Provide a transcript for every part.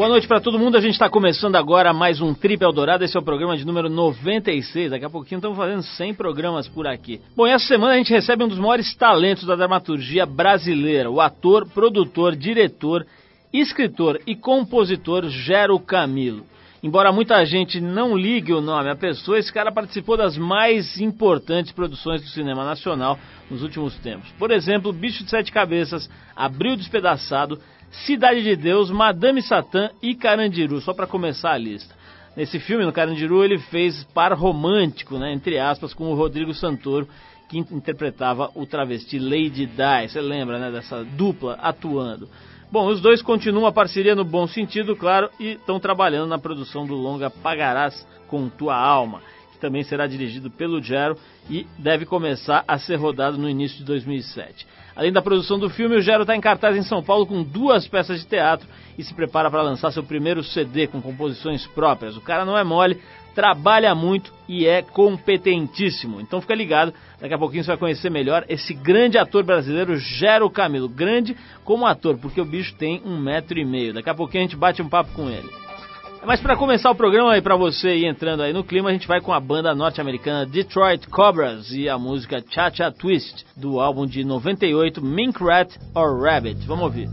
Boa noite para todo mundo. A gente está começando agora mais um Trip Eldorado. Esse é o programa de número 96. Daqui a pouquinho estamos fazendo 100 programas por aqui. Bom, essa semana a gente recebe um dos maiores talentos da dramaturgia brasileira, o ator, produtor, diretor, escritor e compositor Gero Camilo. Embora muita gente não ligue o nome à pessoa, esse cara participou das mais importantes produções do cinema nacional nos últimos tempos. Por exemplo, Bicho de Sete Cabeças, Abril Despedaçado, Cidade de Deus, Madame Satã e Carandiru, só para começar a lista. Nesse filme, no Carandiru, ele fez par romântico, né, entre aspas, com o Rodrigo Santoro, que interpretava o travesti Lady Di. Você lembra, né, dessa dupla atuando. Bom, os dois continuam a parceria no bom sentido, claro, e estão trabalhando na produção do longa Pagarás com Tua Alma, que também será dirigido pelo Gero e deve começar a ser rodado no início de 2007. Além da produção do filme, o Gero está em cartaz em São Paulo com duas peças de teatro e se prepara para lançar seu primeiro CD com composições próprias. O cara não é mole, trabalha muito e é competentíssimo. Então fica ligado, daqui a pouquinho você vai conhecer melhor esse grande ator brasileiro, Gero Camilo. Grande como ator, porque o bicho tem um metro e meio. Daqui a pouquinho a gente bate um papo com ele. Mas para começar o programa aí para você ir entrando aí no clima, a gente vai com a banda norte-americana Detroit Cobras e a música Cha Cha Twist do álbum de 98 Mink Rat or Rabbit. Vamos ouvir.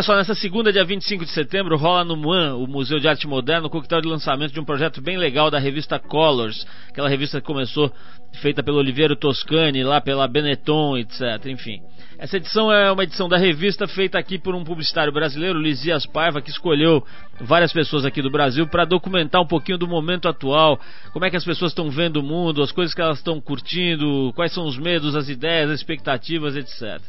Olha só, nessa segunda, dia 25 de setembro, rola no MUAN, o Museu de Arte Moderna, o coquetel de lançamento de um projeto bem legal da revista Colors, aquela revista que começou feita pelo Oliveiro Toscani, lá pela Benetton, etc. Enfim. Essa edição é uma edição da revista feita aqui por um publicitário brasileiro, Lisias Paiva, que escolheu várias pessoas aqui do Brasil para documentar um pouquinho do momento atual, como é que as pessoas estão vendo o mundo, as coisas que elas estão curtindo, quais são os medos, as ideias, as expectativas, etc.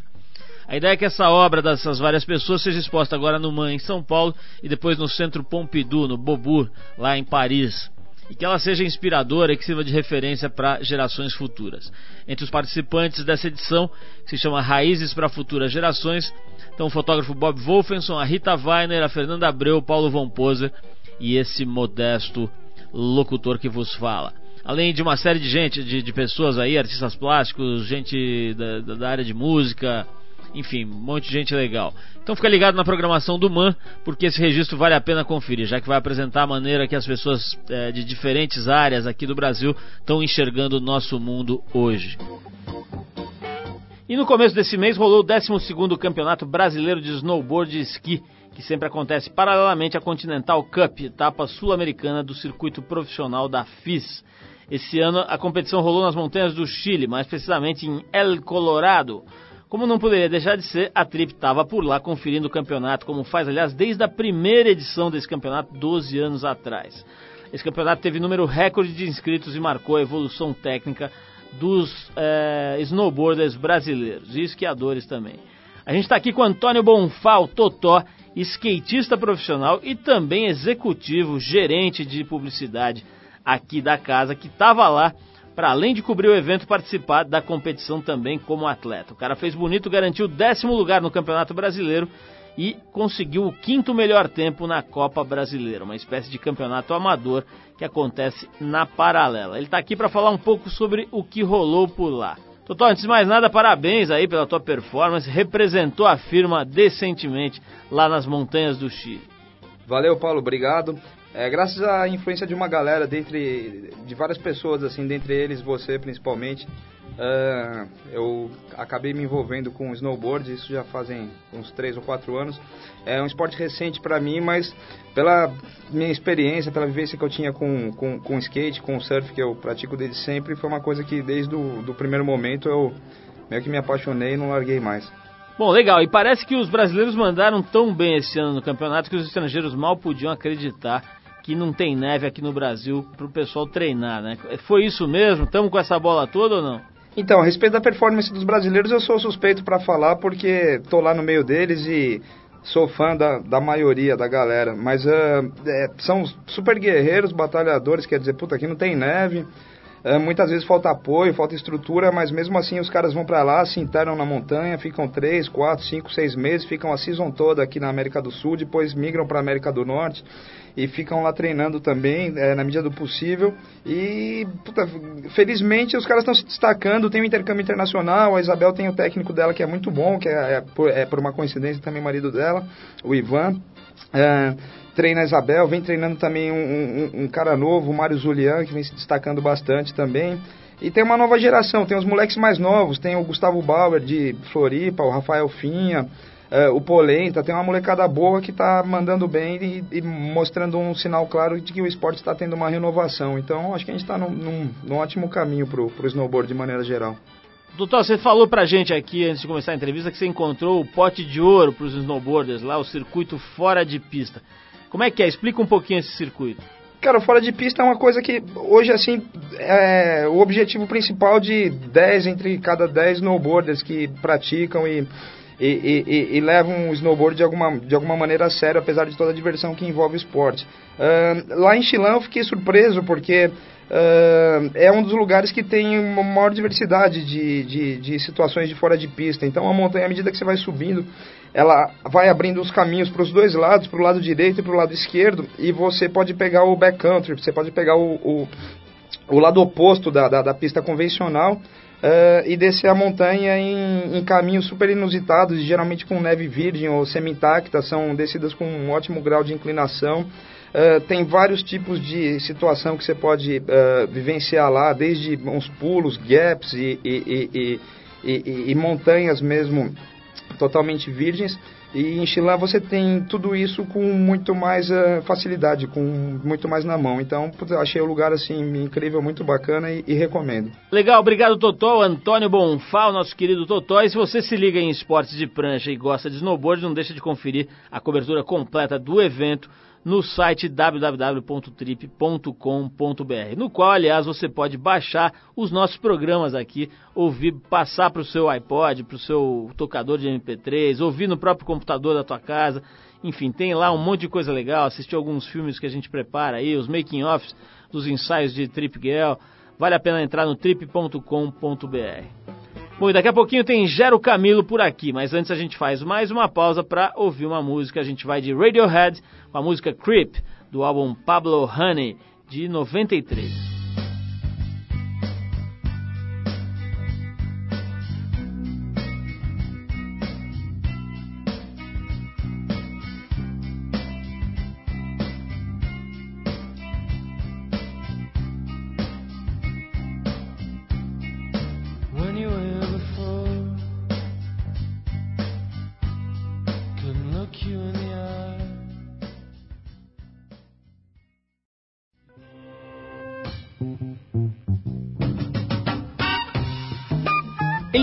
A ideia é que essa obra dessas várias pessoas seja exposta agora no MAN em São Paulo e depois no Centro Pompidou, no Beaubourg, lá em Paris. E que ela seja inspiradora e que sirva de referência para gerações futuras. Entre os participantes dessa edição, que se chama Raízes para Futuras Gerações, estão o fotógrafo Bob Wolfenson, a Rita Weiner, a Fernanda Abreu, o Paulo Von Poser e esse modesto locutor que vos fala além de uma série de gente, de, de pessoas aí, artistas plásticos, gente da, da, área de música, enfim, um monte de gente legal. Então fica ligado na programação do MAN, porque esse registro vale a pena conferir, já que vai apresentar a maneira que as pessoas é, de diferentes áreas aqui do Brasil estão enxergando o nosso mundo hoje. E no começo desse mês rolou o 12º Campeonato Brasileiro de Snowboard e Esqui, que sempre acontece paralelamente à Continental Cup, etapa sul-americana do circuito profissional da FIS. Esse ano a competição rolou nas montanhas do Chile, mais precisamente em El Colorado. Como não poderia deixar de ser, a Trip estava por lá conferindo o campeonato, como faz, aliás, desde a primeira edição desse campeonato, 12 anos atrás. Esse campeonato teve número recorde de inscritos e marcou a evolução técnica dos é, snowboarders brasileiros e esquiadores também. A gente está aqui com Antônio Bonfal, Totó, skatista profissional e também executivo, gerente de publicidade aqui da casa, que estava lá para além de cobrir o evento, participar da competição também como atleta. O cara fez bonito, garantiu o décimo lugar no Campeonato Brasileiro e conseguiu o quinto melhor tempo na Copa Brasileira, uma espécie de campeonato amador que acontece na paralela. Ele está aqui para falar um pouco sobre o que rolou por lá. Totó, antes de mais nada, parabéns aí pela tua performance, representou a firma decentemente lá nas montanhas do Chile. Valeu, Paulo, obrigado. É, graças à influência de uma galera, dentre, de várias pessoas, assim, dentre eles você principalmente, uh, eu acabei me envolvendo com snowboard, isso já fazem uns 3 ou 4 anos. É um esporte recente para mim, mas pela minha experiência, pela vivência que eu tinha com, com, com skate, com surf, que eu pratico desde sempre, foi uma coisa que desde o do primeiro momento eu meio que me apaixonei e não larguei mais. Bom, legal. E parece que os brasileiros mandaram tão bem esse ano no campeonato que os estrangeiros mal podiam acreditar que não tem neve aqui no Brasil para o pessoal treinar, né? Foi isso mesmo? Estamos com essa bola toda ou não? Então, a respeito da performance dos brasileiros, eu sou suspeito para falar porque tô lá no meio deles e sou fã da, da maioria da galera, mas uh, é, são super guerreiros, batalhadores, quer dizer, puta, aqui não tem neve, uh, muitas vezes falta apoio, falta estrutura, mas mesmo assim os caras vão para lá, se internam na montanha, ficam 3, 4, 5, 6 meses, ficam a season toda aqui na América do Sul, depois migram para a América do Norte e ficam lá treinando também, é, na medida do possível. E, puta, felizmente, os caras estão se destacando. Tem um intercâmbio internacional. A Isabel tem o técnico dela que é muito bom, que é, é, por, é por uma coincidência também marido dela, o Ivan. É, treina a Isabel, vem treinando também um, um, um cara novo, o Mário Zulian, que vem se destacando bastante também. E tem uma nova geração, tem os moleques mais novos, tem o Gustavo Bauer de Floripa, o Rafael Finha, uh, o Polenta, tem uma molecada boa que está mandando bem e, e, mostrando um sinal claro de que o esporte está tendo uma renovação. Então, acho que a gente está num, num, num, ótimo caminho para o snowboard de maneira geral. Doutor, você falou pra gente aqui, antes de começar a entrevista, que você encontrou o pote de ouro para os snowboarders lá, o circuito fora de pista. Como é que é? Explica um pouquinho esse circuito. Cara, fora de pista é uma coisa que hoje, assim, é o objetivo principal de 10 entre cada 10 snowboarders que praticam e e, e, e, levam o snowboard de alguma, de alguma maneira a sério, apesar de toda a diversão que envolve o esporte. Uh, lá em Chilão eu fiquei surpreso porque uh, é um dos lugares que tem uma maior diversidade de, de, de, situações de fora de pista. Então a montanha, à medida que você vai subindo, ela vai abrindo os caminhos para os dois lados, para o lado direito e para o lado esquerdo, e você pode pegar o backcountry, você pode pegar o, o, o lado oposto da, da, da pista convencional uh, e descer a montanha em, em, caminhos super inusitados, geralmente com neve virgem ou semi-intacta, são descidas com um ótimo grau de inclinação. Uh, tem vários tipos de situação que você pode uh, vivenciar lá, desde uns pulos, gaps e, e, e, e montanhas mesmo totalmente virgens. E em Chilã você tem tudo isso com muito mais uh, facilidade, com muito mais na mão. Então, achei o lugar assim incrível, muito bacana e, e, recomendo. Legal, obrigado Totó, Antônio Bonfal, nosso querido Totó. E se você se liga em esportes de prancha e gosta de snowboard, não deixa de conferir a cobertura completa do evento no site www.trip.com.br, no qual, aliás, você pode baixar os nossos programas aqui, ouvir, passar para o seu iPod, para o seu tocador de MP3, ouvir no próprio computador da tua casa. Enfim, tem lá um monte de coisa legal, assistir alguns filmes que a gente prepara aí, os making-offs dos ensaios de Trip Girl. Vale a pena entrar no trip.com.br. Bom, daqui a pouquinho tem Gero Camilo por aqui, mas antes a gente faz mais uma pausa para ouvir uma música. A gente vai de Radiohead com a música Creep, do álbum Pablo Honey, de 93.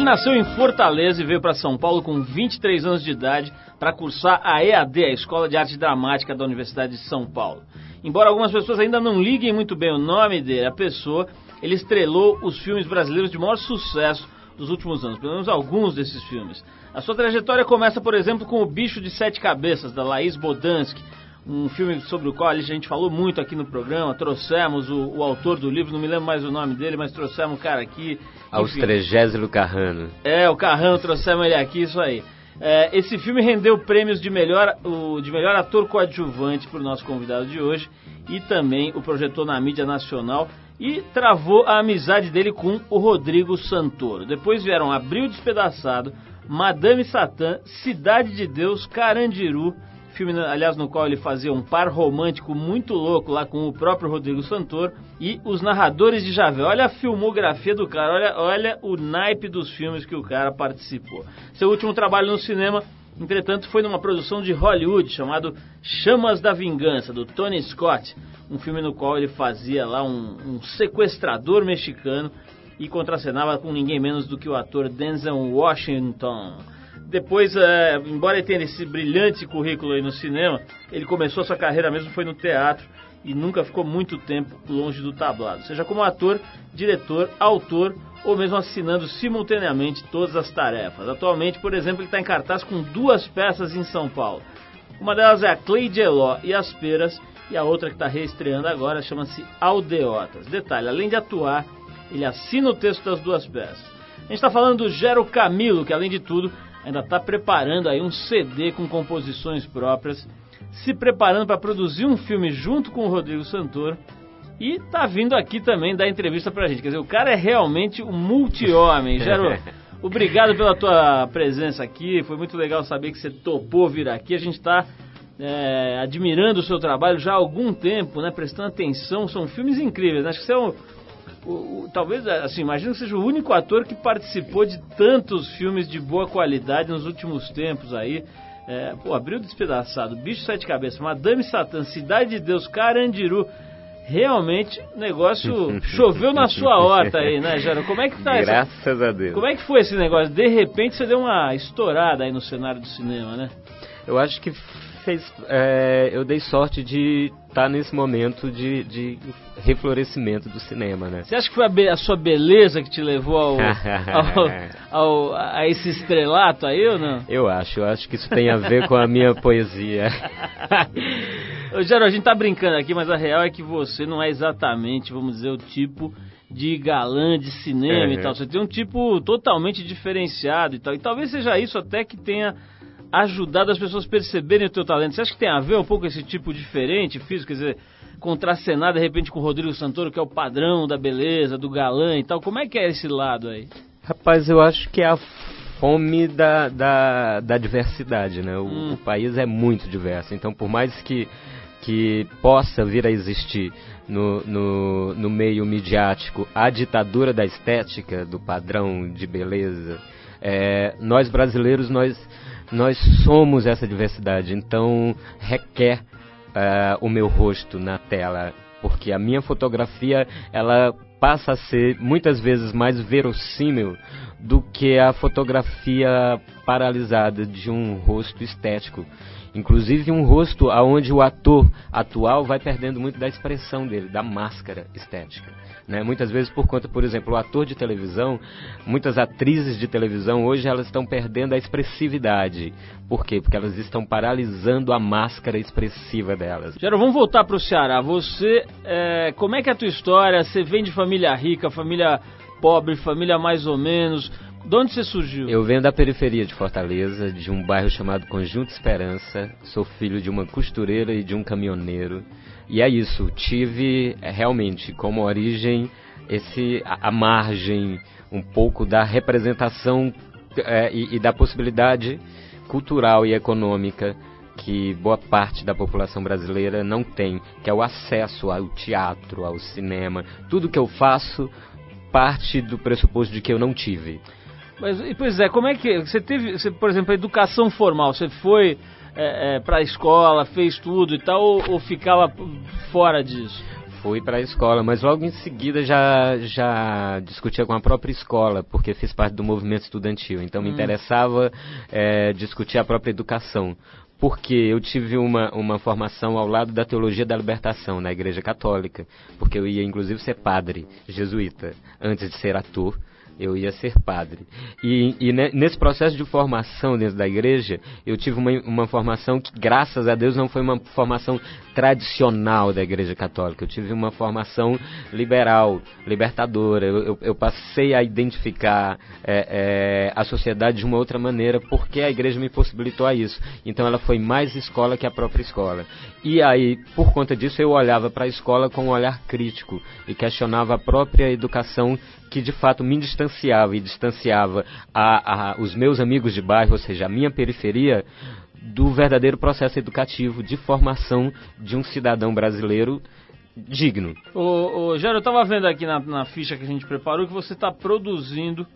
Nasceu em Fortaleza e veio para São Paulo com 23 anos de idade para cursar a EAD, a Escola de Arte Dramática da Universidade de São Paulo. Embora algumas pessoas ainda não liguem muito bem o nome dele, a pessoa, ele estrelou os filmes brasileiros de maior sucesso dos últimos anos, pelo menos alguns desses filmes. A sua trajetória começa, por exemplo, com O Bicho de Sete Cabeças, da Laís Bodansky, um filme sobre o qual a gente falou muito aqui no programa. Trouxemos o, o, autor do livro, não me lembro mais o nome dele, mas trouxemos o cara aqui. Austrégésilo Carrano. É, o Carrano, trouxemos ele aqui, isso aí. É, esse filme rendeu prêmios de melhor, o, de melhor ator coadjuvante para o nosso convidado de hoje e também o projetou na mídia nacional e travou a amizade dele com o Rodrigo Santoro. Depois vieram Abril Despedaçado, Madame Satã, Cidade de Deus, Carandiru filme, aliás, no qual ele fazia um par romântico muito louco lá com o próprio Rodrigo Santoro e Os Narradores de Javé. Olha a filmografia do cara, olha, olha o naipe dos filmes que o cara participou. Seu último trabalho no cinema, entretanto, foi numa produção de Hollywood chamado Chamas da Vingança, do Tony Scott, um filme no qual ele fazia lá um, um sequestrador mexicano e contracenava com ninguém menos do que o ator Denzel Washington. Depois, é, embora ele tenha esse brilhante currículo aí no cinema, ele começou a sua carreira mesmo foi no teatro e nunca ficou muito tempo longe do tablado, seja como ator, diretor, autor ou mesmo assinando simultaneamente todas as tarefas. Atualmente, por exemplo, ele está em cartaz com duas peças em São Paulo. Uma delas é a Cleide Eló e as Peras, e a outra que está reestreando agora chama-se Aldeotas. Detalhe, além de atuar, ele assina o texto das duas peças. A gente está falando do Gero Camilo, que além de tudo ainda está preparando aí um CD com composições próprias, se preparando para produzir um filme junto com o Rodrigo Santoro e está vindo aqui também dar entrevista para a gente. Quer dizer, o cara é realmente um multi-homem. Gero, obrigado pela tua presença aqui. Foi muito legal saber que você topou vir aqui. A gente está é, admirando o seu trabalho já há algum tempo, né? Prestando atenção. São filmes incríveis. Né? Acho que você é um, o, o, talvez, assim, imagino que seja o único ator que participou de tantos filmes de boa qualidade nos últimos tempos aí. É, pô, Abril Despedaçado, Bicho Sete Cabeças, Madame Satã, Cidade de Deus, Carandiru. Realmente, o negócio choveu na sua horta aí, né, Jaro? Como é que tá Graças essa... a Deus. Como é que foi esse negócio? De repente você deu uma estourada aí no cenário do cinema, né? Eu acho que fez. É, eu dei sorte de estar tá nesse momento de, de reflorescimento do cinema, né? Você acha que foi a, a sua beleza que te levou ao, ao, ao, a esse estrelato aí ou não? Eu acho, eu acho que isso tem a ver com a minha poesia. Ô, Geraldo, a gente tá brincando aqui, mas a real é que você não é exatamente, vamos dizer, o tipo de galã de cinema uhum. e tal. Você tem um tipo totalmente diferenciado e tal. E talvez seja isso até que tenha ajudado as pessoas a perceberem o teu talento. Você acha que tem a ver um pouco esse tipo diferente, físico, quer dizer, contracenar de repente com o Rodrigo Santoro, que é o padrão da beleza, do galã e tal? Como é que é esse lado aí? Rapaz, eu acho que é a fome da, da, da diversidade, né? O, hum. o país é muito diverso, então por mais que, que possa vir a existir no, no, no meio midiático a ditadura da estética, do padrão de beleza, é, nós brasileiros, nós nós somos essa diversidade, então requer uh, o meu rosto na tela, porque a minha fotografia ela passa a ser muitas vezes mais verossímil do que a fotografia paralisada de um rosto estético. Inclusive um rosto aonde o ator atual vai perdendo muito da expressão dele, da máscara estética. Né? Muitas vezes por conta, por exemplo, o ator de televisão, muitas atrizes de televisão hoje elas estão perdendo a expressividade. Por quê? Porque elas estão paralisando a máscara expressiva delas. Gero, vamos voltar para o Ceará. Você, é, como é que é a tua história? Você vem de família rica, família pobre, família mais ou menos? De onde você surgiu? Eu venho da periferia de Fortaleza, de um bairro chamado Conjunto Esperança. Sou filho de uma costureira e de um caminhoneiro. E é isso, tive é, realmente como origem esse a, margem um pouco da representação é, e, e da possibilidade cultural e econômica que boa parte da população brasileira não tem, que é o acesso ao teatro, ao cinema. Tudo que eu faço parte do pressuposto de que eu não tive. Mas, pois é, como é que você teve, você, por exemplo, a educação formal, você foi é, é, para a escola, fez tudo e tal, ou, ou ficava fora disso? Fui para a escola, mas logo em seguida já, já discutia com a própria escola, porque fiz parte do movimento estudantil. Então me hum. interessava é, discutir a própria educação. Porque eu tive uma, uma formação ao lado da teologia da libertação na Igreja Católica. Porque eu ia, inclusive, ser padre jesuíta antes de ser ator eu ia ser padre. E, e nesse processo de formação dentro da igreja, eu tive uma, uma formação que, graças a Deus, não foi uma formação tradicional da igreja católica. Eu tive uma formação liberal, libertadora. Eu, eu, eu passei a identificar é, é, a sociedade de uma outra maneira porque a igreja me possibilitou a isso. Então ela foi mais escola que a própria escola. E aí, por conta disso, eu olhava para a escola com um olhar crítico e questionava a própria educação que de fato me distanciava e distanciava a, a, os meus amigos de bairro, ou seja, a minha periferia, do verdadeiro processo educativo de formação de um cidadão brasileiro digno. Ô, ô Jair, eu estava vendo aqui na, na, ficha que a gente preparou que você está produzindo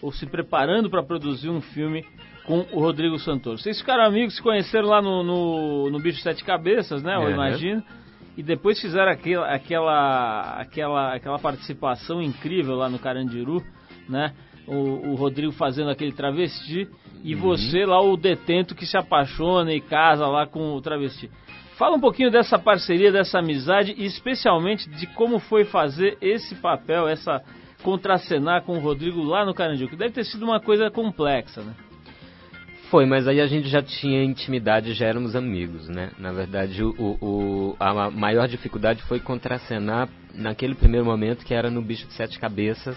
ou se preparando para produzir um filme com o Rodrigo Santoro. Vocês ficaram amigos, se conheceram lá no, no, no Bicho Sete Cabeças, né? Eu é, imagino. E depois fizeram aquela, aquela, aquela, aquela participação incrível lá no Carandiru, né? O, o Rodrigo fazendo aquele travesti e uhum. você lá o detento que se apaixona e casa lá com o travesti. Fala um pouquinho dessa parceria, dessa amizade e especialmente de como foi fazer esse papel, essa contracenar com o Rodrigo lá no Carandiru, que deve ter sido uma coisa complexa, né? Foi, mas aí a gente já tinha intimidade, já éramos amigos, né? Na verdade, o, o, a maior dificuldade foi contracenar naquele primeiro momento que era no Bicho de Sete Cabeças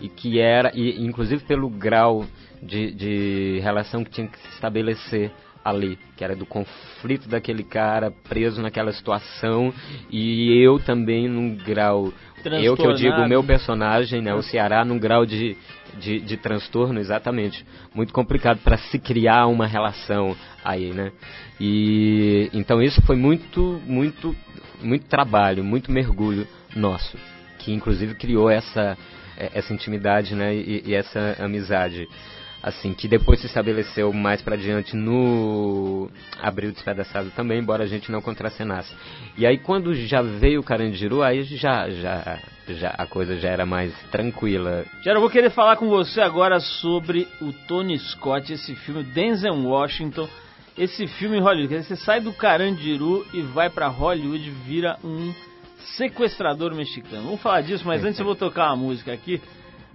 e que era, e, inclusive pelo grau de, de relação que tinha que se estabelecer ali, que era do conflito daquele cara preso naquela situação e eu também num grau eu que eu digo o meu personagem, né, o Ceará num grau de, de, de transtorno, exatamente, muito complicado para se criar uma relação aí, né? E então isso foi muito muito muito trabalho, muito mergulho nosso, que inclusive criou essa essa intimidade, né, e, e essa amizade assim, que depois se estabeleceu mais para diante no Abril Despedaçado também, embora a gente não contracenasse. E aí quando já veio o Carandiru, aí já, já, já a coisa já era mais tranquila. Já eu vou querer falar com você agora sobre o Tony Scott, esse filme Denzel Washington, esse filme em Hollywood. Você sai do Carandiru e vai para Hollywood, vira um sequestrador mexicano. Vamos falar disso, mas antes eu vou tocar uma música aqui.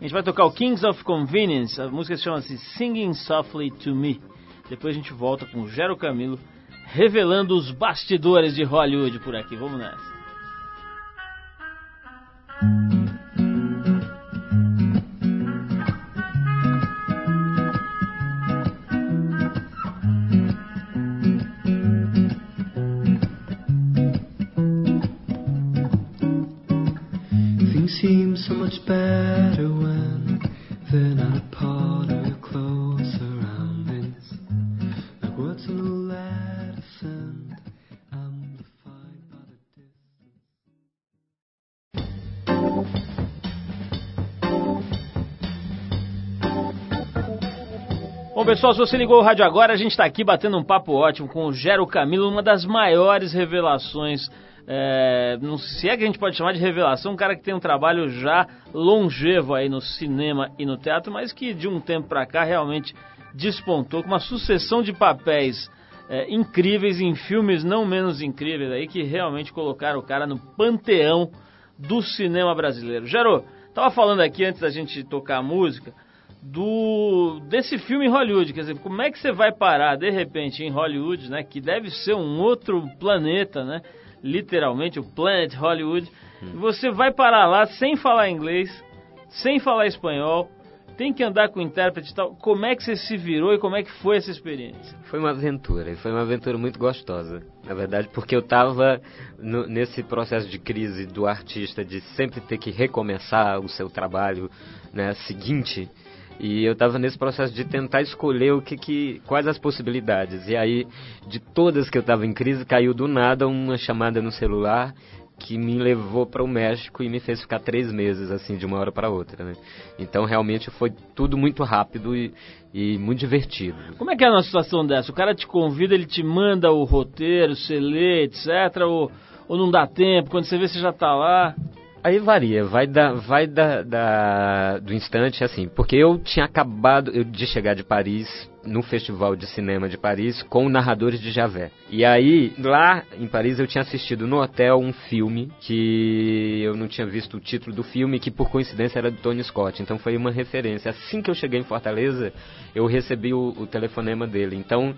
A gente vai tocar o Kings of Convenience, a música chama-se Singing Softly to Me. Depois a gente volta com o Gero Camilo revelando os bastidores de Hollywood por aqui. Vamos nessa. Pessoal, se você ligou o rádio agora, a gente está aqui batendo um papo ótimo com o Gero Camilo, uma das maiores revelações é, não se é que a gente pode chamar de revelação, um cara que tem um trabalho já longevo aí no cinema e no teatro, mas que de um tempo para cá realmente despontou com uma sucessão de papéis é, incríveis em filmes não menos incríveis aí que realmente colocaram o cara no panteão do cinema brasileiro. Gero, tava falando aqui antes da gente tocar a música do desse filme em Hollywood, quer dizer, como é que você vai parar de repente em Hollywood, né, que deve ser um outro planeta, né? literalmente o Planet Hollywood. Hum. Você vai parar lá sem falar inglês, sem falar espanhol, tem que andar com o intérprete e tal. Como é que você se virou e como é que foi essa experiência? Foi uma aventura, e foi uma aventura muito gostosa, na verdade, porque eu estava nesse processo de crise do artista de sempre ter que recomeçar o seu trabalho né, seguinte e eu estava nesse processo de tentar escolher o que, que quais as possibilidades. E aí, de todas que eu estava em crise, caiu do nada uma chamada no celular que me levou para o México e me fez ficar três meses, assim, de uma hora para outra, né? Então, realmente, foi tudo muito rápido e, e muito divertido. Como é que é uma situação dessa? O cara te convida, ele te manda o roteiro, você lê, etc., ou, ou não dá tempo? Quando você vê, você já está lá? Aí varia, vai da, vai da, da, do instante, assim, porque eu tinha acabado de chegar de Paris, no Festival de Cinema de Paris, com narradores de Javé. E aí, lá em Paris, eu tinha assistido no hotel um filme que eu não tinha visto o título do filme, que por coincidência era do Tony Scott, então foi uma referência. Assim que eu cheguei em Fortaleza, eu recebi o, o telefonema dele. Então,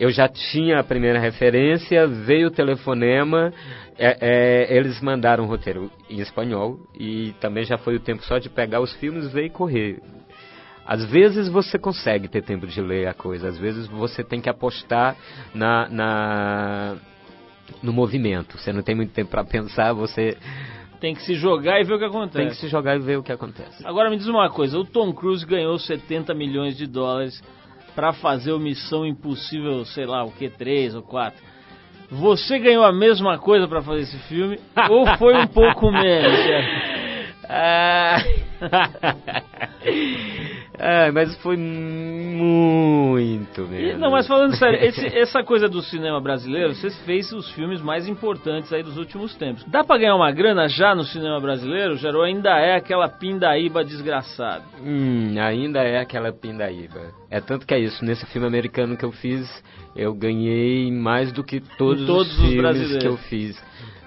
eu já tinha a primeira referência, veio o telefonema, é, é, eles mandaram o roteiro em espanhol e também já foi o tempo só de pegar os filmes, ver e correr. Às vezes você consegue ter tempo de ler a coisa, às vezes você tem que apostar na, na no movimento. Você não tem muito tempo para pensar, você tem que se jogar e ver o que acontece. Tem que se jogar e ver o que acontece. Agora me diz uma coisa, o Tom Cruise ganhou 70 milhões de dólares para fazer o Missão Impossível, sei lá, o que, 3 ou 4. Você ganhou a mesma coisa para fazer esse filme ou foi um pouco menos? Ah, É, mas foi muito mesmo. Não, mas falando sério, esse, essa coisa do cinema brasileiro, você fez os filmes mais importantes aí dos últimos tempos. Dá pra ganhar uma grana já no cinema brasileiro, Gerou? Ainda é aquela pindaíba desgraçada? Hum, ainda é aquela pindaíba. É tanto que é isso, nesse filme americano que eu fiz, eu ganhei mais do que todos, todos os filmes que eu fiz.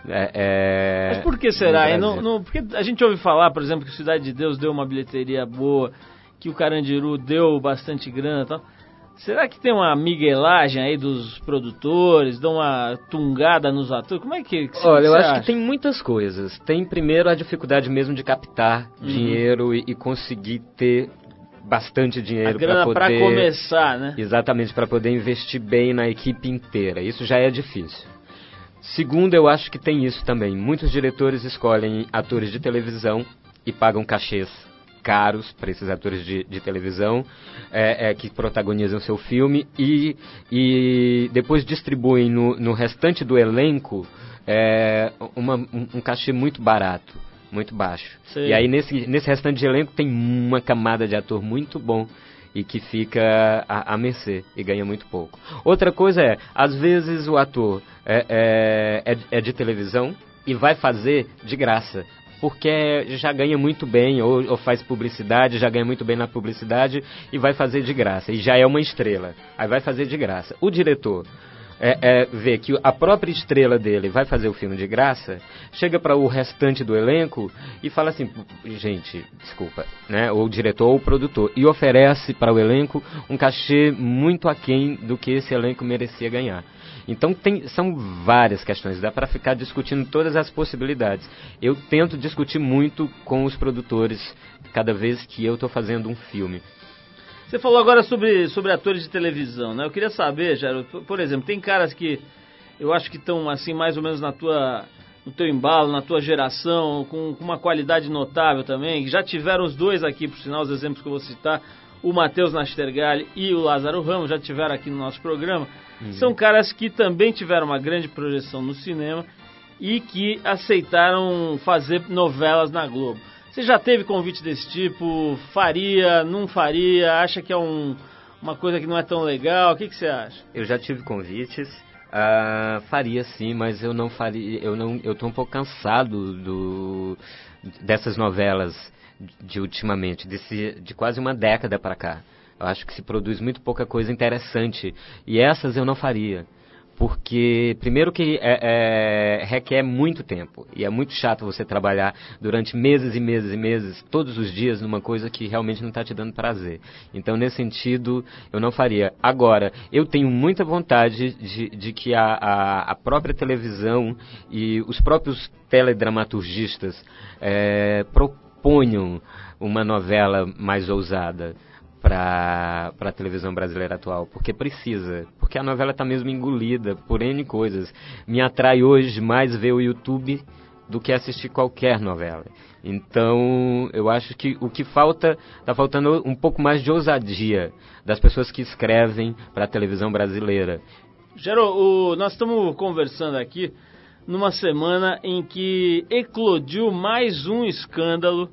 É, é, Mas por que será? Não, não, porque a gente ouve falar, por exemplo, que Cidade de Deus deu uma bilheteria boa, que o Carandiru deu bastante grana e tal. Será que tem uma miguelagem aí dos produtores, dão uma tungada nos atores? Como é que, que Olha, eu acha? acho que tem muitas coisas. Tem primeiro a dificuldade mesmo de captar uhum. dinheiro e, e, conseguir ter bastante dinheiro para poder para começar, né? Exatamente, para poder investir bem na equipe inteira. Isso já é difícil. Segundo, eu acho que tem isso também. Muitos diretores escolhem atores de televisão e pagam cachês caros para esses atores de, de televisão é, é, que protagonizam seu filme e, e depois distribuem no, no restante do elenco é, uma, um, um cachê muito barato, muito baixo. Sim. E aí nesse, nesse restante de elenco tem uma camada de ator muito bom e que fica à, à mercê e ganha muito pouco. Outra coisa é, às vezes o ator é, é, é, é de televisão e vai fazer de graça porque já ganha muito bem, ou, ou, faz publicidade, já ganha muito bem na publicidade e vai fazer de graça. E já é uma estrela. Aí vai fazer de graça. O diretor é, é, vê que a própria estrela dele vai fazer o filme de graça, chega para o restante do elenco e fala assim, gente, desculpa, né, ou o diretor ou o produtor, e oferece para o elenco um cachê muito aquém do que esse elenco merecia ganhar. Então tem, são várias questões, dá para ficar discutindo todas as possibilidades. Eu tento discutir muito com os produtores cada vez que eu estou fazendo um filme. Você falou agora sobre, sobre atores de televisão, né? Eu queria saber, Jairo, por exemplo, tem caras que eu acho que estão assim mais ou menos na tua no teu embalo, na tua geração, com, com uma qualidade notável também. Já tiveram os dois aqui, por sinal, os exemplos que eu vou citar, o Matheus Nastergalli e o Lázaro Ramos, já tiveram aqui no nosso programa. Uhum. São caras que também tiveram uma grande projeção no cinema e que aceitaram fazer novelas na Globo. Você já teve convite desse tipo? Faria? Não faria? Acha que é um, uma coisa que não é tão legal? O que, que você acha? Eu já tive convites. Uh, faria sim, mas eu não faria. Eu não. Eu tô um pouco cansado do, dessas novelas de ultimamente, desse, de quase uma década para cá. Eu acho que se produz muito pouca coisa interessante. E essas eu não faria. Porque, primeiro que é, é, requer muito tempo. E é muito chato você trabalhar durante meses e meses e meses, todos os dias, numa coisa que realmente não está te dando prazer. Então, nesse sentido, eu não faria. Agora, eu tenho muita vontade de, de que a, a, a, própria televisão e os próprios teledramaturgistas é, uma novela mais ousada para a televisão brasileira atual, porque precisa, porque a novela está mesmo engolida por N coisas. Me atrai hoje mais ver o YouTube do que assistir qualquer novela. Então, eu acho que o que falta, está faltando um pouco mais de ousadia das pessoas que escrevem para a televisão brasileira. Gero, nós estamos conversando aqui numa semana em que eclodiu mais um escândalo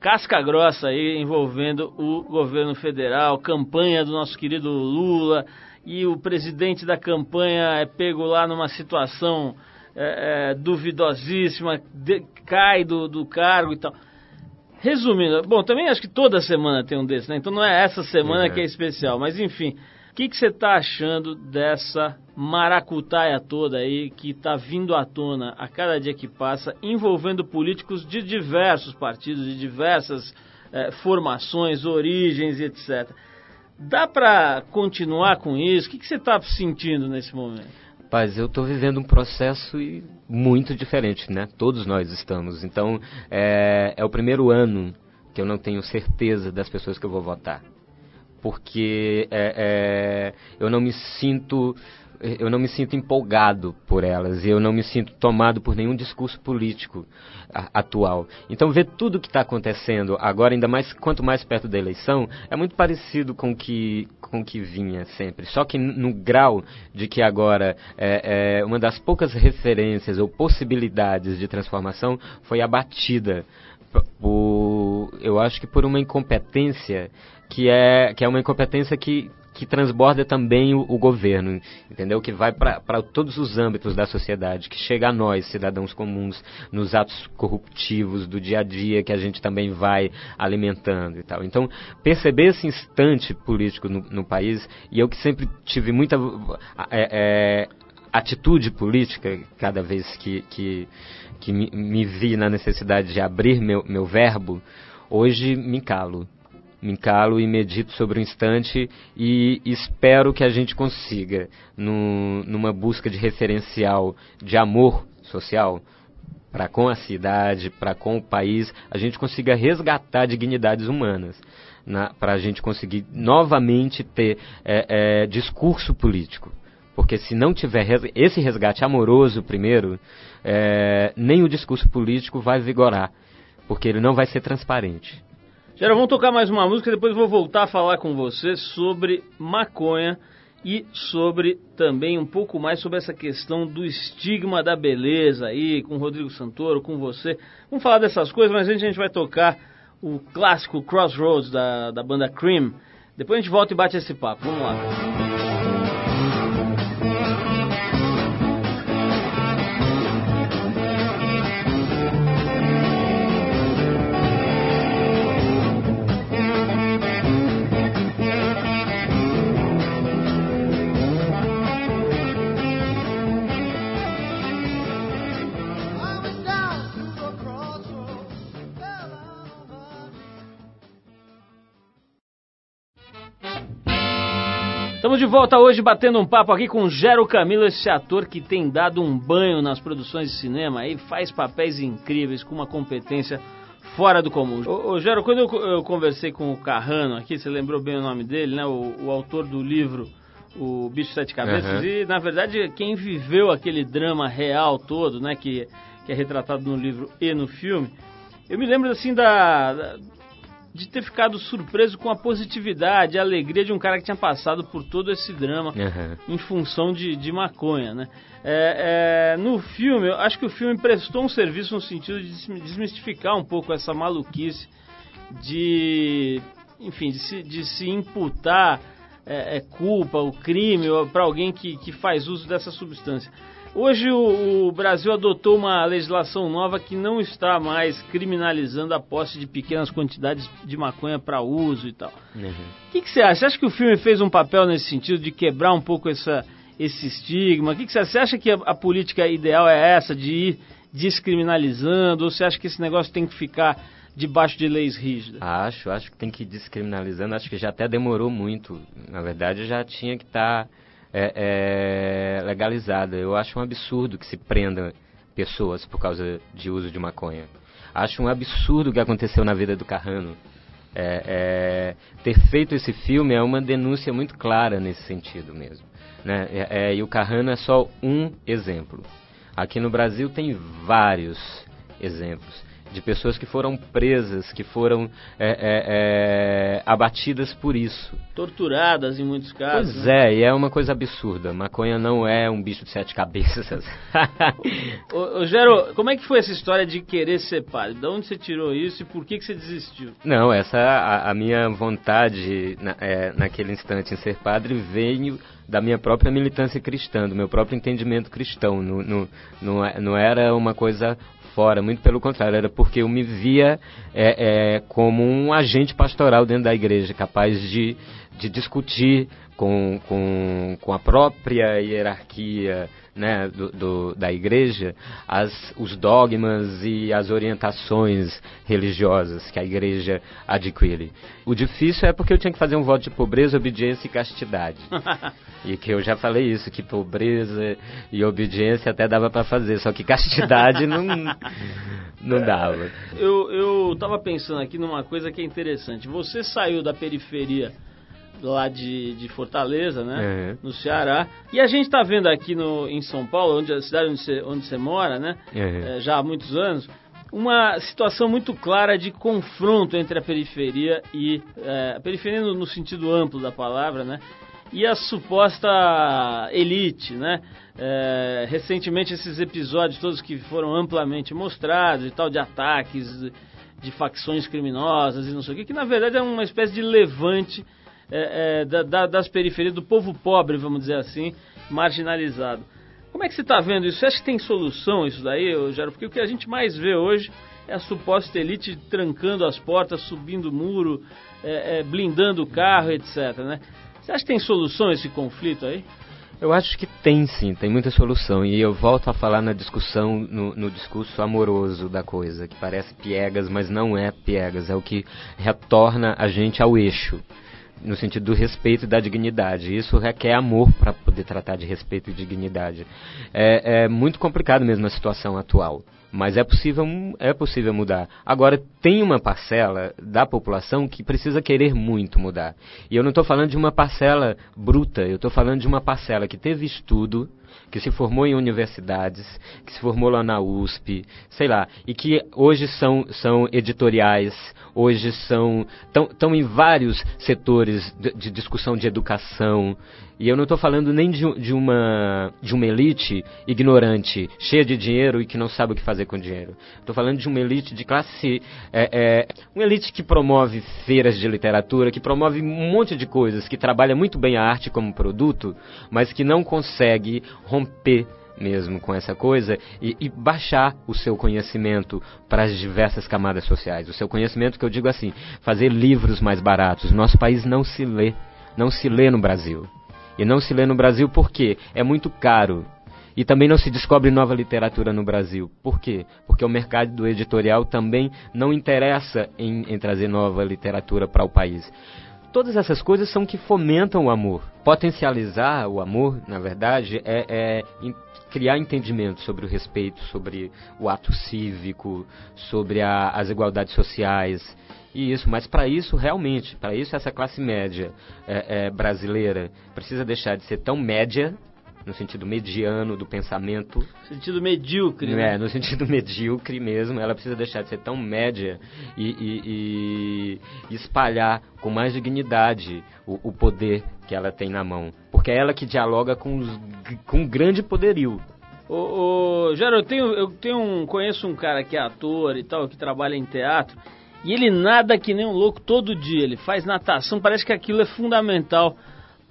casca grossa aí envolvendo o governo federal, campanha do nosso querido Lula e o presidente da campanha é pego lá numa situação é, é, duvidosíssima, de, cai do, do cargo e tal. Resumindo, bom, também acho que toda semana tem um desses, né? Então não é essa semana uhum. que é especial, mas enfim, que, que você está achando dessa maracutaia toda aí que está vindo à tona a cada dia que passa, envolvendo políticos de diversos partidos, de diversas é, formações, origens, etc. Dá para continuar com isso? O que, você está sentindo nesse momento? Rapaz, eu estou vivendo um processo muito diferente, né? Todos nós estamos. Então, é, é o primeiro ano que eu não tenho certeza das pessoas que eu vou votar porque é, é, eu não me sinto eu não me sinto empolgado por elas e eu não me sinto tomado por nenhum discurso político atual. Então ver tudo o que está acontecendo agora, ainda mais quanto mais perto da eleição, é muito parecido com que com que vinha sempre. Só que no grau de que agora é, é, uma das poucas referências ou possibilidades de transformação foi abatida por eu acho que por uma incompetência que é, que é uma incompetência que, que transborda também o, o governo, entendeu? Que vai para todos os âmbitos da sociedade, que chega a nós, cidadãos comuns, nos atos corruptivos do dia a dia que a gente também vai alimentando e tal. Então, perceber esse instante político no, no país, e eu que sempre tive muita é, é, atitude política, cada vez que, que, que me, me vi na necessidade de abrir meu, meu verbo, hoje me calo me encalo e medito sobre o instante e espero que a gente consiga, no, numa busca de referencial de amor social, para com a cidade, para com o país, a gente consiga resgatar dignidades humanas, para a gente conseguir novamente ter é, é, discurso político. Porque se não tiver esse resgate amoroso primeiro, é, nem o discurso político vai vigorar, porque ele não vai ser transparente. Gera, vamos tocar mais uma música, depois vou voltar a falar com você sobre maconha e sobre também um pouco mais sobre essa questão do estigma da beleza aí, com Rodrigo Santoro, com você. Vamos falar dessas coisas, mas antes a gente vai tocar o clássico Crossroads da, da banda Cream. Depois a gente volta e bate esse papo. Vamos lá. Estamos de volta hoje batendo um papo aqui com Gero Camilo, esse ator que tem dado um banho nas produções de cinema e faz papéis incríveis com uma competência fora do comum. Ô, ô Gero, quando eu, eu, conversei com o Carrano aqui, você lembrou bem o nome dele, né? O, o autor do livro O Bicho Sete Cabeças, uhum. e na verdade quem viveu aquele drama real todo, né? Que, que é retratado no livro e no filme. Eu me lembro assim da, da de ter ficado surpreso com a positividade, a alegria de um cara que tinha passado por todo esse drama uhum. em função de, de maconha, né? É, é, no filme, eu acho que o filme prestou um serviço no sentido de desmistificar um pouco essa maluquice de, enfim, de se, de se imputar é, é culpa, o crime para alguém que, que faz uso dessa substância. Hoje o, Brasil adotou uma legislação nova que não está mais criminalizando a posse de pequenas quantidades de maconha para uso e tal. O uhum. que, que, você acha? Você acha que o filme fez um papel nesse sentido de quebrar um pouco essa, esse estigma? O que, que você acha? Você acha que a, a política ideal é essa, de ir descriminalizando? Ou você acha que esse negócio tem que ficar debaixo de leis rígidas? Acho, acho que tem que ir descriminalizando. Acho que já até demorou muito. Na verdade, já tinha que estar... Tá é, é legalizada. Eu acho um absurdo que se prenda pessoas por causa de uso de maconha. Acho um absurdo o que aconteceu na vida do Carrano. É, é, ter feito esse filme é uma denúncia muito clara nesse sentido mesmo. Né? É, é e o Carrano é só um exemplo. Aqui no Brasil tem vários exemplos de pessoas que foram presas, que foram é, é, é, abatidas por isso. Torturadas em muitos casos. Pois né? é, e é uma coisa absurda. Maconha não é um bicho de sete cabeças. ô, ô, Gero, como é que foi essa história de querer ser padre? De onde você tirou isso e por que, que você desistiu? Não, essa a, a minha vontade na, é, naquele instante em ser padre veio da minha própria militância cristã, do meu próprio entendimento cristão. Não, não, não, é, não era uma coisa fora, muito pelo contrário, era porque eu me via é, é, como um agente pastoral dentro da igreja, capaz de, de discutir com, com, com a própria hierarquia né, do, do, da igreja as, os dogmas e as orientações religiosas que a igreja adquire. O difícil é porque eu tinha que fazer um voto de pobreza, obediência e castidade. e que eu já falei isso, que pobreza e obediência até dava para fazer, só que castidade não, não dava. Eu, eu tava pensando aqui numa coisa que é interessante. Você saiu da periferia lá de, de Fortaleza, né? Uhum. No Ceará. E a gente está vendo aqui no, em São Paulo, onde a cidade onde você, onde você mora, né? Uhum. É, já há muitos anos, uma situação muito clara de confronto entre a periferia e é, a periferia no, no, sentido amplo da palavra, né? E a suposta elite, né? É, recentemente esses episódios todos que foram amplamente mostrados e tal de ataques de facções criminosas e não sei o que, que na verdade é uma espécie de levante é, é, da, da, das periferias, do povo pobre, vamos dizer assim, marginalizado. Como é que você está vendo isso? Você acha que tem solução isso daí, Gero? Porque o que a gente mais vê hoje é a suposta elite trancando as portas, subindo o muro, é, é, blindando o carro, etc. Né? Você acha que tem solução esse conflito aí? Eu acho que tem sim, tem muita solução. E eu volto a falar na discussão, no, no, discurso amoroso da coisa, que parece piegas, mas não é piegas, é o que retorna a gente ao eixo no sentido do respeito e da dignidade. Isso requer amor para poder tratar de respeito e dignidade. É, é muito complicado mesmo a situação atual. Mas é possível, é possível mudar. Agora, tem uma parcela da população que precisa querer muito mudar. E eu não estou falando de uma parcela bruta, eu estou falando de uma parcela que teve estudo, que se formou em universidades, que se formou lá na USP, sei lá, e que hoje são, são editoriais, hoje são estão em vários setores de, de, discussão de educação. E eu não estou falando nem de, de, uma, de uma elite ignorante, cheia de dinheiro e que não sabe o que fazer com dinheiro. Estou falando de uma elite de classe. É, é, uma elite que promove feiras de literatura, que promove um monte de coisas, que trabalha muito bem a arte como produto, mas que não consegue romper mesmo com essa coisa e, e baixar o seu conhecimento para as diversas camadas sociais. O seu conhecimento, que eu digo assim, fazer livros mais baratos. Nosso país não se lê, não se lê no Brasil. E não se lê no Brasil porque é muito caro. E também não se descobre nova literatura no Brasil. Por quê? Porque o mercado do editorial também não interessa em, em trazer nova literatura para o país todas essas coisas são que fomentam o amor. Potencializar o amor, na verdade, é, é criar entendimento sobre o respeito, sobre o ato cívico, sobre a, as igualdades sociais e isso. Mas para isso, realmente, para isso essa classe média é, é, brasileira precisa deixar de ser tão média no sentido mediano do pensamento. No sentido medíocre. Né? É, no sentido medíocre mesmo. Ela precisa deixar de ser tão média e, e, e espalhar com mais dignidade o, o, poder que ela tem na mão. Porque é ela que dialoga com, os, com um grande poderio. Ô, ô Jaro, eu tenho, eu tenho um, conheço um cara que é ator e tal, que trabalha em teatro, e ele nada que nem um louco todo dia. Ele faz natação, parece que aquilo é fundamental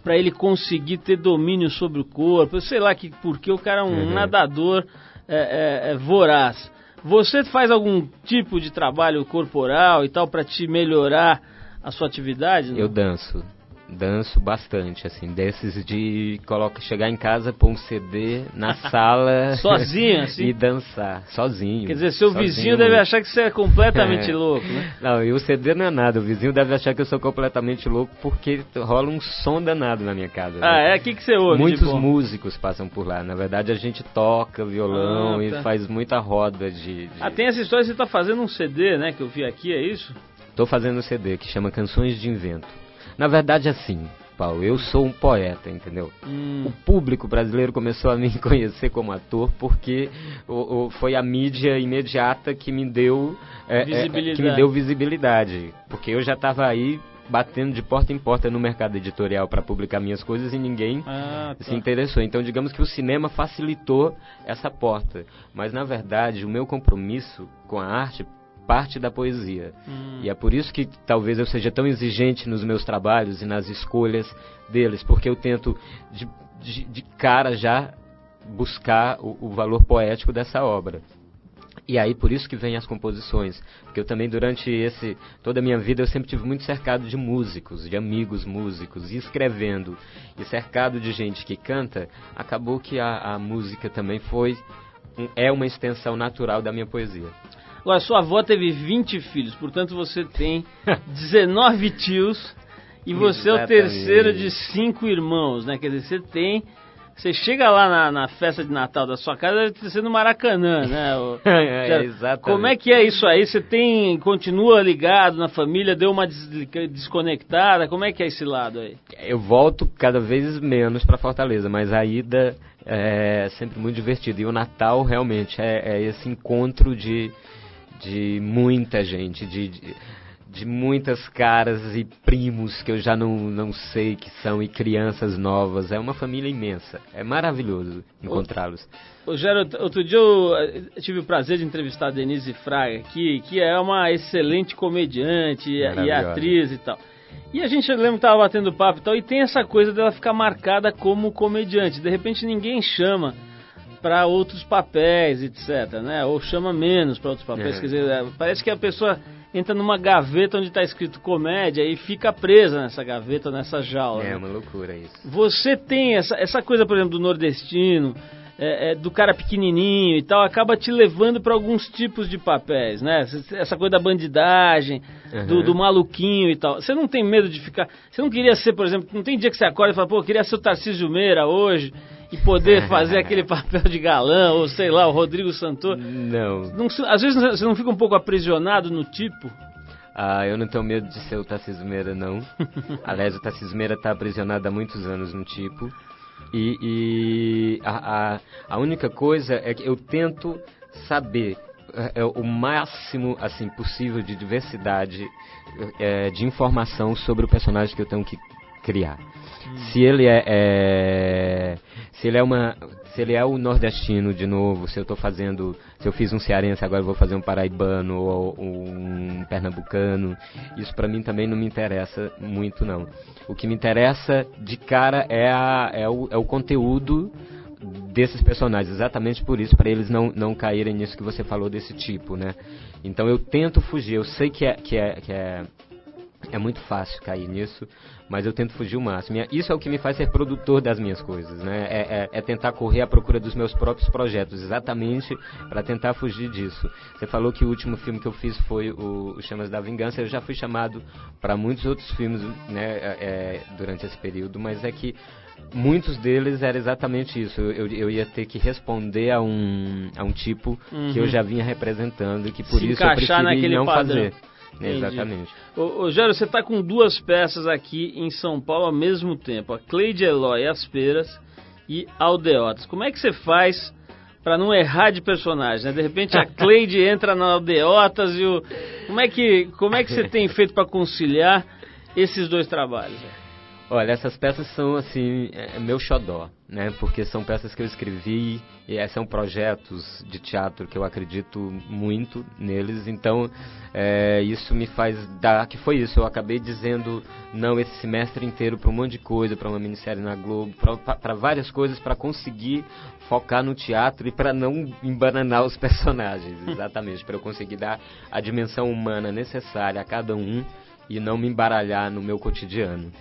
para ele conseguir ter domínio sobre o corpo. Eu sei lá que porque o cara é um uhum. nadador é, é, é voraz. Você faz algum tipo de trabalho corporal e tal para te melhorar a sua atividade? Não? Eu danço danço bastante, assim, desses de coloca, chegar em casa, pôr um CD na sala. sozinho, assim? E dançar, sozinho. Quer dizer, seu sozinho. vizinho deve achar que você é completamente é. louco, né? Não, e o CD não é nada, o vizinho deve achar que eu sou completamente louco porque rola um som danado na minha casa. Ah, né? é? O que, que você ouve? Muitos músicos passam por lá. Na verdade, a gente toca violão ah, tá. e faz muita roda de, de, Ah, tem essa história, você tá fazendo um CD, né, que eu vi aqui, é isso? Tô fazendo um CD que chama Canções de Invento. Na verdade, assim, Paulo, eu sou um poeta, entendeu? Hum. O público brasileiro começou a me conhecer como ator porque o, o, foi a mídia imediata que me deu é, é, que me deu visibilidade, porque eu já estava aí batendo de porta em porta no mercado editorial para publicar minhas coisas e ninguém ah, tá. se interessou. Então, digamos que o cinema facilitou essa porta, mas na verdade o meu compromisso com a arte parte da poesia. Hum. E é por isso que talvez eu seja tão exigente nos meus trabalhos e nas escolhas deles, porque eu tento de, de, de cara já buscar o, o, valor poético dessa obra. E aí por isso que vem as composições, porque eu também durante esse toda a minha vida eu sempre tive muito cercado de músicos, de amigos músicos, e escrevendo e cercado de gente que canta, acabou que a, a música também foi é uma extensão natural da minha poesia. Agora, sua avó teve 20 filhos, portanto você tem 19 tios e você Exatamente. é o terceiro de cinco irmãos, né? Quer dizer, você tem. Você chega lá na, na festa de Natal da sua casa, deve ser no Maracanã, né? O, é, exatamente. Como é que é isso aí? Você tem. continua ligado na família, deu uma desconectada? Como é que é esse lado aí? Eu volto cada vez menos para Fortaleza, mas a ida é sempre muito divertida. E o Natal realmente é, é esse encontro de de muita gente, de, de, de muitas caras e primos que eu já não, não sei que são e crianças novas. É uma família imensa. É maravilhoso encontrá-los. Ô, Geraldo, outro dia eu tive o prazer de entrevistar a Denise Fraga aqui, que é uma excelente comediante e atriz e tal. E a gente lembra que tava batendo papo e tal, e tem essa coisa dela ficar marcada como comediante. De repente ninguém chama para outros papéis, etc, né? Ou chama menos para outros papéis. É. Quer dizer, é, parece que a pessoa entra numa gaveta onde está escrito comédia e fica presa nessa gaveta, nessa jaula. É né? uma loucura isso. Você tem essa, essa coisa, por exemplo, do nordestino, é, é, do cara pequenininho e tal, acaba te levando para alguns tipos de papéis, né? Essa coisa da bandidagem, uhum. do, do, maluquinho e tal. Você não tem medo de ficar. Você não queria ser, por exemplo, não tem dia que você acorda e fala, pô, eu queria ser o Tarcísio Meira hoje e poder fazer aquele papel de galã, ou sei lá, o Rodrigo Santoro. Não. não. Às vezes você não fica um pouco aprisionado no tipo? Ah, eu não tenho medo de ser o Tarcísio Meira, não. Aliás, o Tarcísio Meira está aprisionado há muitos anos no tipo. E, e a, a, a, única coisa é que eu tento saber é, é, o máximo assim possível de diversidade é, de informação sobre o personagem que eu tenho que criar. Hum. Se ele é, é, se ele é uma se ele é o nordestino de novo, se eu estou fazendo, se eu fiz um cearense, agora eu vou fazer um paraibano ou, um pernambucano, isso para mim também não me interessa muito não. O que me interessa de cara é, a, é, o, é o conteúdo desses personagens, exatamente por isso, para eles não, não caírem nisso que você falou desse tipo, né? Então eu tento fugir, eu sei que é, que é, que é é muito fácil cair nisso, mas eu tento fugir o máximo. Isso é o que me faz ser produtor das minhas coisas, né? É, é, é tentar correr à procura dos meus próprios projetos, exatamente para tentar fugir disso. Você falou que o último filme que eu fiz foi o, o Chamas da Vingança. Eu já fui chamado para muitos outros filmes, né? É, é, durante esse período, mas é que muitos deles era exatamente isso. Eu, eu, ia ter que responder a um, a um tipo uhum. que eu uhum. já vinha representando e que por Se isso eu preferi não padrão. fazer. Exatamente. Ô, ô Gério, você está com duas peças aqui em São Paulo ao mesmo tempo. A Cleide Eloy Asperas e Aldeotas. Como é que você faz para não errar de personagem, né? De repente a Cleide entra na Aldeotas e o... Como é que, como é que você tem feito para conciliar esses dois trabalhos? Olha, essas peças são assim, é, é meu xodó, né? Porque são peças que eu escrevi e é, são projetos de teatro que eu acredito muito neles. Então, é, isso me faz dar, que foi isso. Eu acabei dizendo não esse semestre inteiro para um monte de coisa, para uma minissérie na Globo, para várias coisas, para conseguir focar no teatro e para não embananar os personagens, exatamente, para eu conseguir dar a dimensão humana necessária a cada um e não me embaralhar no meu cotidiano.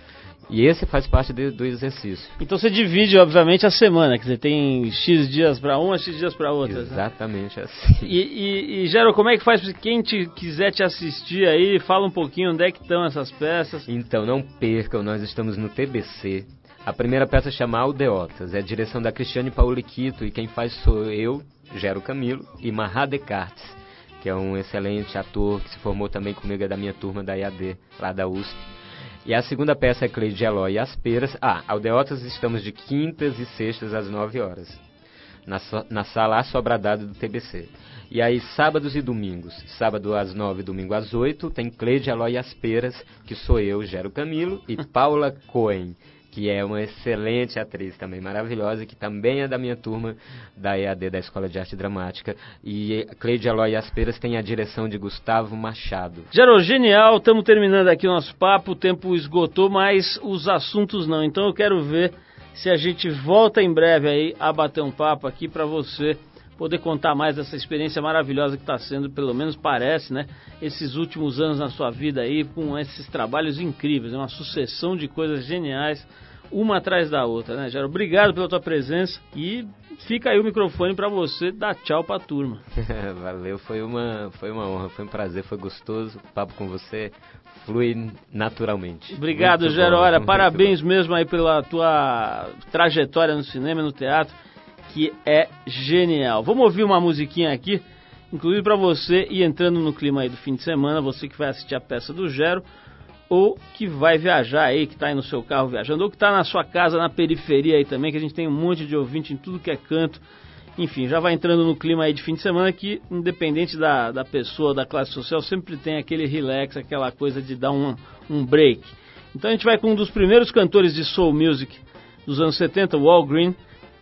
E esse faz parte de, do exercício. Então você divide, obviamente, a semana, que você tem X dias para uma, X dias para outra. Né? Exatamente né? assim. E, e, e, Gero, como é que faz para quem te, quiser te assistir aí? Fala um pouquinho onde é que estão essas peças. Então, não percam, nós estamos no TBC. A primeira peça chama Aldeotas, é a direção da Cristiane Pauliquito e quem faz sou eu, Gero Camilo, e Mahá Descartes, que é um excelente ator que se formou também comigo, é da minha turma da IAD, lá da USP. E a segunda peça é Cleide Eloy e as Peras. Ah, Aldeotas estamos de quintas e sextas às 9 horas. Na, na sala Assobradada do TBC. E aí, sábados e domingos. Sábado às 9, domingo às 8, tem Cleide Eloy e as Peras, que sou eu, Gero Camilo, e Paula Cohen, que é uma excelente atriz também, maravilhosa, que também é da minha turma da EAD, da Escola de Arte Dramática. E Cleide Aloy Asperas tem a direção de Gustavo Machado. Gerou, genial, estamos terminando aqui o nosso papo, o tempo esgotou, mas os assuntos não. Então eu quero ver se a gente volta em breve aí a bater um papo aqui para você poder contar mais dessa experiência maravilhosa que está sendo, pelo menos parece, né? Esses últimos anos na sua vida aí, com esses trabalhos incríveis, uma sucessão de coisas geniais uma atrás da outra, né, Jairo? Obrigado pela tua presença e fica aí o microfone para você dar tchau para a turma. Valeu, foi uma, foi uma honra, foi um prazer, foi gostoso. O papo com você flui naturalmente. Obrigado, Jairo. Olha, parabéns bom. mesmo aí pela tua trajetória no cinema e no teatro, que é genial. Vamos ouvir uma musiquinha aqui, inclusive para você ir entrando no clima aí do fim de semana, você que vai assistir a peça do Gero ou que vai viajar aí, que está aí no seu carro viajando, ou que está na sua casa, na periferia aí também, que a gente tem um monte de ouvinte em tudo que é canto Enfim, já vai entrando no clima aí de fim de semana que, independente da, da pessoa, da classe social, sempre tem aquele relax, aquela coisa de dar um, um break. Então a gente vai com um dos primeiros cantores de soul music dos anos 70, o Al Green,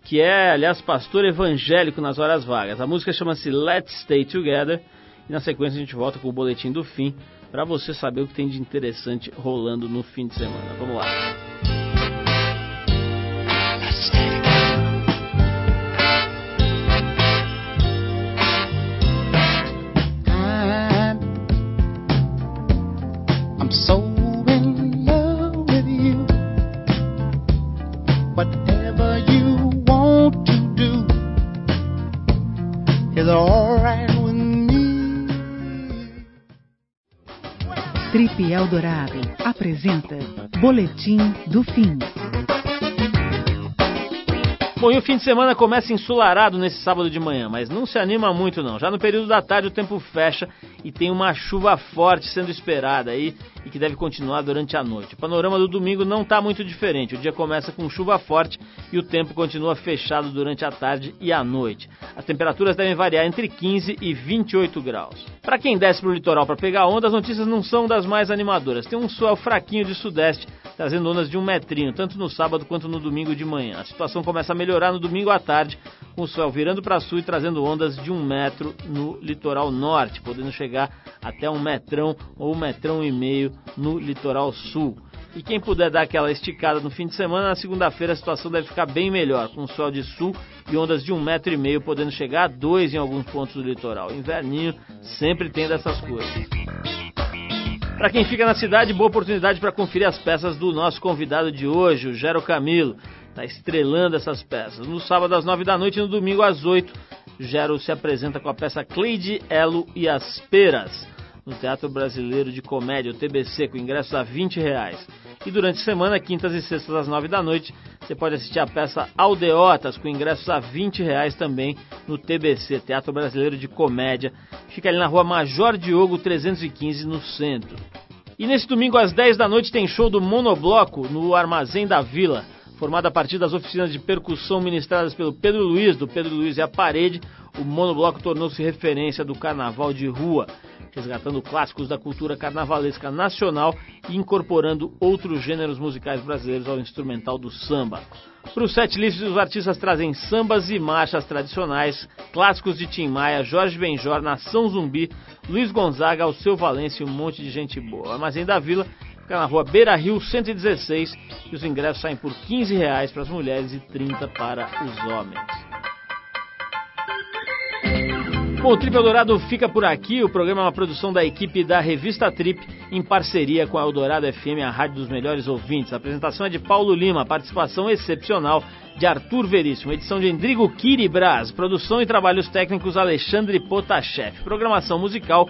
que é, aliás, pastor evangélico nas horas vagas. A música chama-se Let's Stay Together e na sequência a gente volta com o boletim do fim para você saber o que tem de interessante rolando no fim de semana. Vamos lá. Trip Eldorado apresenta Boletim do Fim. Bom, e o fim de semana começa ensolarado nesse sábado de manhã, mas não se anima muito não. Já no período da tarde o tempo fecha e tem uma chuva forte sendo esperada aí e que deve continuar durante a noite. O panorama do domingo não está muito diferente. O dia começa com chuva forte e o tempo continua fechado durante a tarde e a noite. As temperaturas devem variar entre 15 e 28 graus. Para quem desce para o litoral para pegar onda, as notícias não são das mais animadoras. Tem um sol fraquinho de sudeste trazendo ondas de um metrinho, tanto no sábado quanto no domingo de manhã. A situação começa a melhorar no domingo à tarde, com o sol virando para sul e trazendo ondas de um metro no litoral norte, podendo chegar até um metrão ou um metrão e meio no litoral sul. E quem puder dar aquela esticada no fim de semana, na segunda-feira a situação deve ficar bem melhor, com sol de sul e ondas de um metro e meio, podendo chegar a dois em alguns pontos do litoral. Inverninho sempre tem dessas coisas. Para quem fica na cidade, boa oportunidade para conferir as peças do nosso convidado de hoje, o Gero Camilo. Está estrelando essas peças. No sábado às nove da noite e no domingo às oito, Gero se apresenta com a peça Cleide, Elo e as Peras no Teatro Brasileiro de Comédia, o TBC, com ingressos a 20 reais. E durante a semana, quintas e sextas às 9 da noite, você pode assistir a peça Aldeotas, com ingressos a 20 reais também no TBC, Teatro Brasileiro de Comédia. Fica ali na rua Major Diogo 315, no centro. E nesse domingo às 10 da noite tem show do Monobloco no Armazém da Vila. Formado a partir das oficinas de percussão ministradas pelo Pedro Luiz, do Pedro Luiz e a Parede, o Monobloco tornou-se referência do carnaval de rua resgatando clássicos da cultura carnavalesca nacional e incorporando outros gêneros musicais brasileiros ao instrumental do samba. Para os set lists, os artistas trazem sambas e marchas tradicionais, clássicos de Tim Maia, Jorge Benjor, Nação Zumbi, Luiz Gonzaga, Alceu Valência e um monte de gente boa. O Armazém da Vila fica na rua Beira Rio 116 e os ingressos saem por 15 reais para as mulheres e 30 para os homens. Bom, o Trip Eldorado fica por aqui. O programa é uma produção da equipe da Revista Trip, em parceria com a Eldorado FM, a rádio dos melhores ouvintes. A apresentação é de Paulo Lima, participação excepcional de Arthur Veríssimo, edição de Endrigo Kiribras, produção e trabalhos técnicos Alexandre Potashev, programação musical